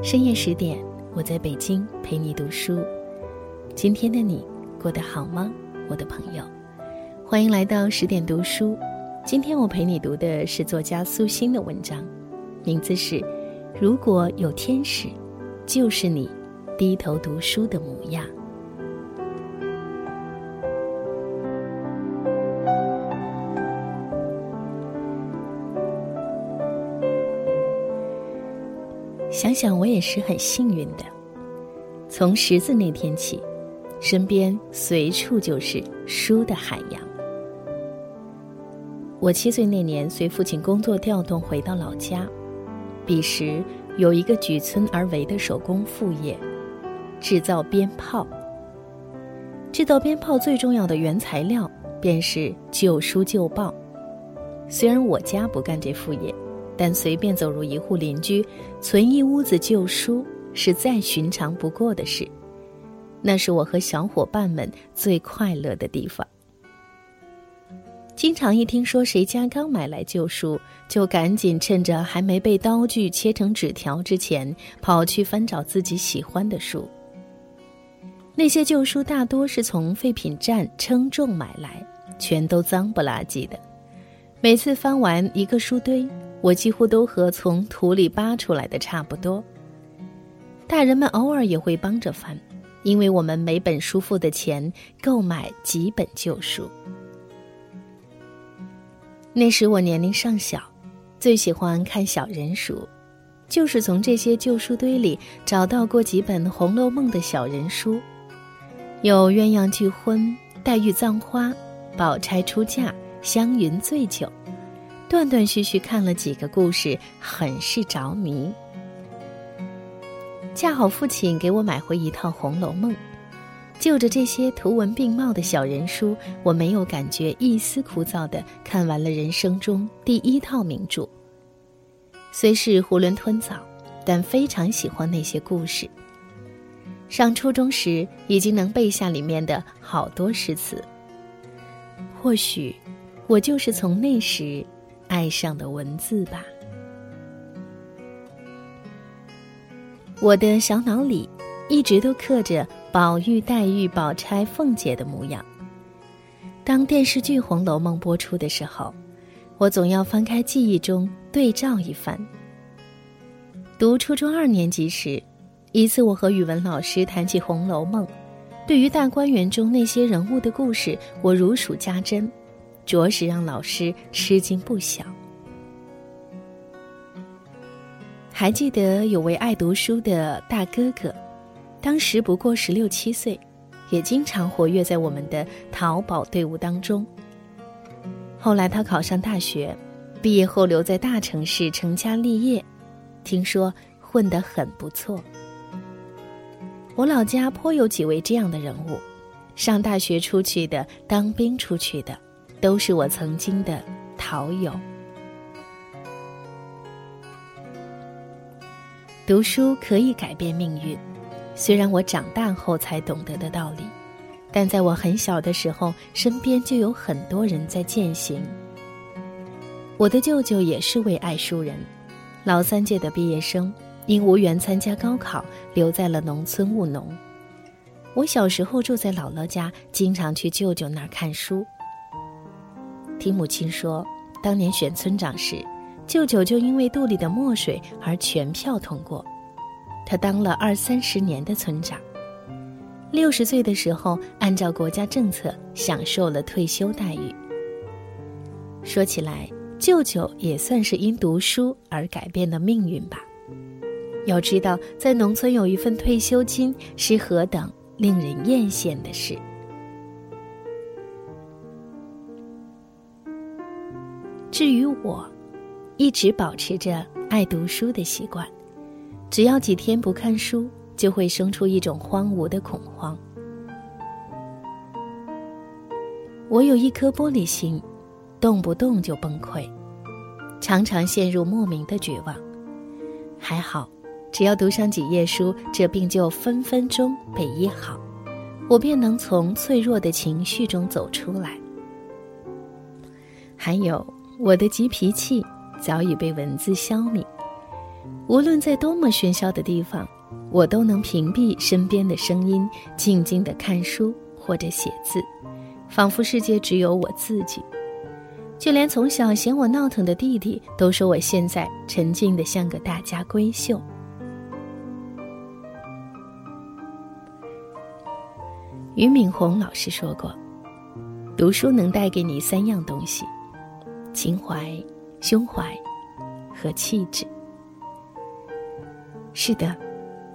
深夜十点，我在北京陪你读书。今天的你过得好吗，我的朋友？欢迎来到十点读书。今天我陪你读的是作家苏欣的文章，名字是《如果有天使，就是你低头读书的模样》。想想我也是很幸运的，从识字那天起，身边随处就是书的海洋。我七岁那年随父亲工作调动回到老家，彼时有一个举村而为的手工副业，制造鞭炮。制造鞭炮最重要的原材料便是旧书旧报。虽然我家不干这副业。但随便走入一户邻居，存一屋子旧书是再寻常不过的事。那是我和小伙伴们最快乐的地方。经常一听说谁家刚买来旧书，就赶紧趁着还没被刀具切成纸条之前，跑去翻找自己喜欢的书。那些旧书大多是从废品站称重买来，全都脏不拉几的。每次翻完一个书堆。我几乎都和从土里扒出来的差不多。大人们偶尔也会帮着翻，因为我们每本书付的钱购买几本旧书。那时我年龄尚小，最喜欢看小人书，就是从这些旧书堆里找到过几本《红楼梦》的小人书，有鸳鸯拒婚、黛玉葬花、宝钗出嫁、湘云醉酒。断断续续看了几个故事，很是着迷。恰好父亲给我买回一套《红楼梦》，就着这些图文并茂的小人书，我没有感觉一丝枯燥的看完了人生中第一套名著。虽是囫囵吞枣，但非常喜欢那些故事。上初中时，已经能背下里面的好多诗词。或许，我就是从那时。爱上的文字吧，我的小脑里一直都刻着宝玉、黛玉、宝钗、凤姐的模样。当电视剧《红楼梦》播出的时候，我总要翻开记忆中对照一番。读初中二年级时，一次我和语文老师谈起《红楼梦》，对于大观园中那些人物的故事，我如数家珍。着实让老师吃惊不小。还记得有位爱读书的大哥哥，当时不过十六七岁，也经常活跃在我们的淘宝队伍当中。后来他考上大学，毕业后留在大城市成家立业，听说混得很不错。我老家颇有几位这样的人物，上大学出去的，当兵出去的。都是我曾经的陶友。读书可以改变命运，虽然我长大后才懂得的道理，但在我很小的时候，身边就有很多人在践行。我的舅舅也是位爱书人，老三届的毕业生，因无缘参加高考，留在了农村务农。我小时候住在姥姥家，经常去舅舅那儿看书。听母亲说，当年选村长时，舅舅就因为肚里的墨水而全票通过。他当了二三十年的村长，六十岁的时候，按照国家政策享受了退休待遇。说起来，舅舅也算是因读书而改变了命运吧。要知道，在农村有一份退休金是何等令人艳羡的事。至于我，一直保持着爱读书的习惯，只要几天不看书，就会生出一种荒芜的恐慌。我有一颗玻璃心，动不动就崩溃，常常陷入莫名的绝望。还好，只要读上几页书，这病就分分钟被医好，我便能从脆弱的情绪中走出来。还有。我的急脾气早已被文字消弭，无论在多么喧嚣的地方，我都能屏蔽身边的声音，静静的看书或者写字，仿佛世界只有我自己。就连从小嫌我闹腾的弟弟，都说我现在沉静的像个大家闺秀。俞敏洪老师说过：“读书能带给你三样东西：情怀、胸怀和气质。”是的，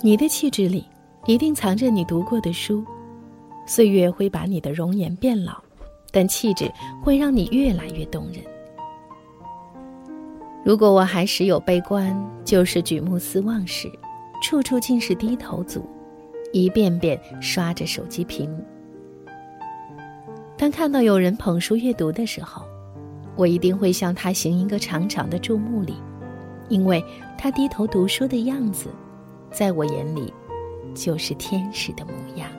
你的气质里一定藏着你读过的书。岁月会把你的容颜变老，但气质会让你越来越动人。如果我还时有悲观，就是举目四望时，处处尽是低头族，一遍遍刷着手机屏。当看到有人捧书阅读的时候，我一定会向他行一个长长的注目礼。因为他低头读书的样子，在我眼里，就是天使的模样。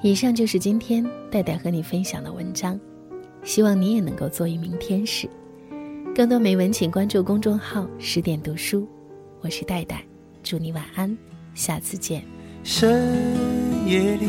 以上就是今天戴戴和你分享的文章，希望你也能够做一名天使。更多美文，请关注公众号“十点读书”，我是戴戴，祝你晚安，下次见。深夜里，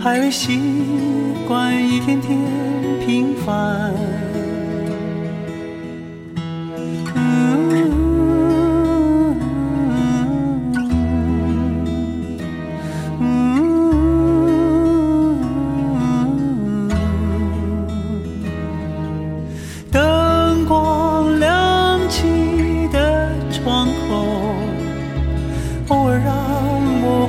还未习惯一天天平凡。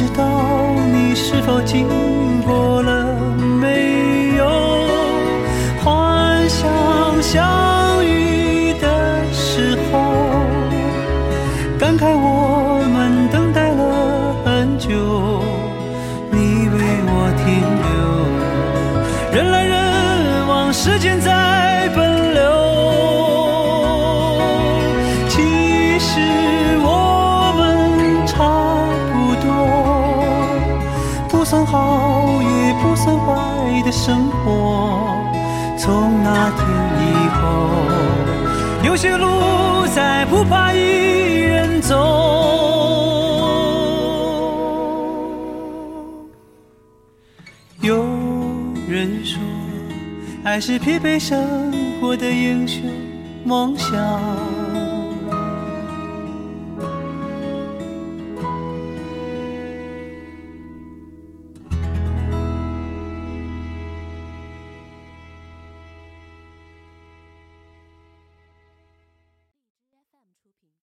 知道你是否经过了没有？幻想相遇的时候，感慨我们等待了很久，你为我停留。人来人往，时间在我，从那天以后，有些路再不怕一人走。有人说，爱是疲惫生活的英雄梦想。